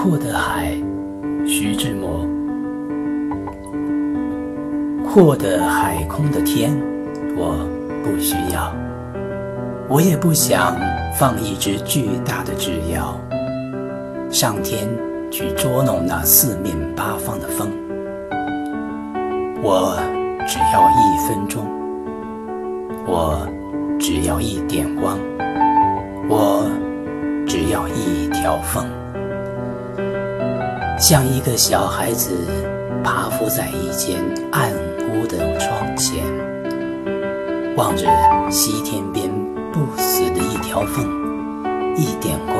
阔的海，徐志摩。阔的海空的天，我不需要。我也不想放一只巨大的纸鹞，上天去捉弄那四面八方的风。我只要一分钟，我只要一点光，我只要一条缝。像一个小孩子爬伏在一间暗屋的窗前，望着西天边不死的一条缝，一点光，